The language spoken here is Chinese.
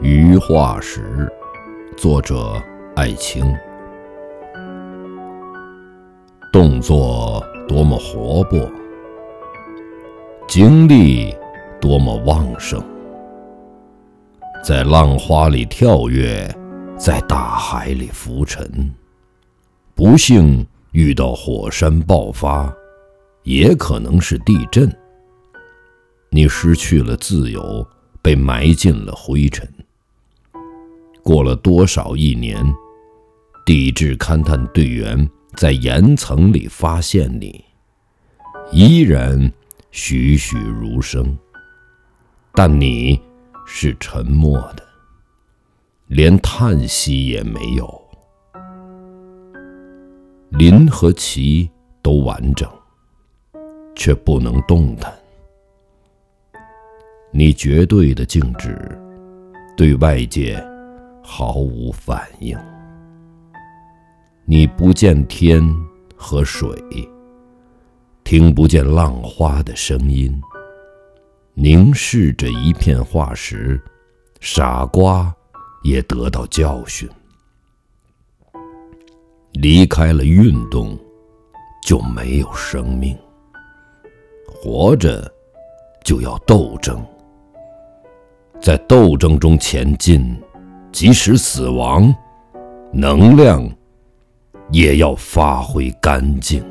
鱼化石，作者艾青。动作多么活泼，精力多么旺盛，在浪花里跳跃，在大海里浮沉。不幸遇到火山爆发，也可能是地震。你失去了自由，被埋进了灰尘。过了多少亿年，地质勘探队员。在岩层里发现你，依然栩栩如生，但你是沉默的，连叹息也没有。林和旗都完整，却不能动弹。你绝对的静止，对外界毫无反应。你不见天和水，听不见浪花的声音，凝视着一片化石，傻瓜也得到教训。离开了运动，就没有生命。活着就要斗争，在斗争中前进，即使死亡，能量。也要发挥干净。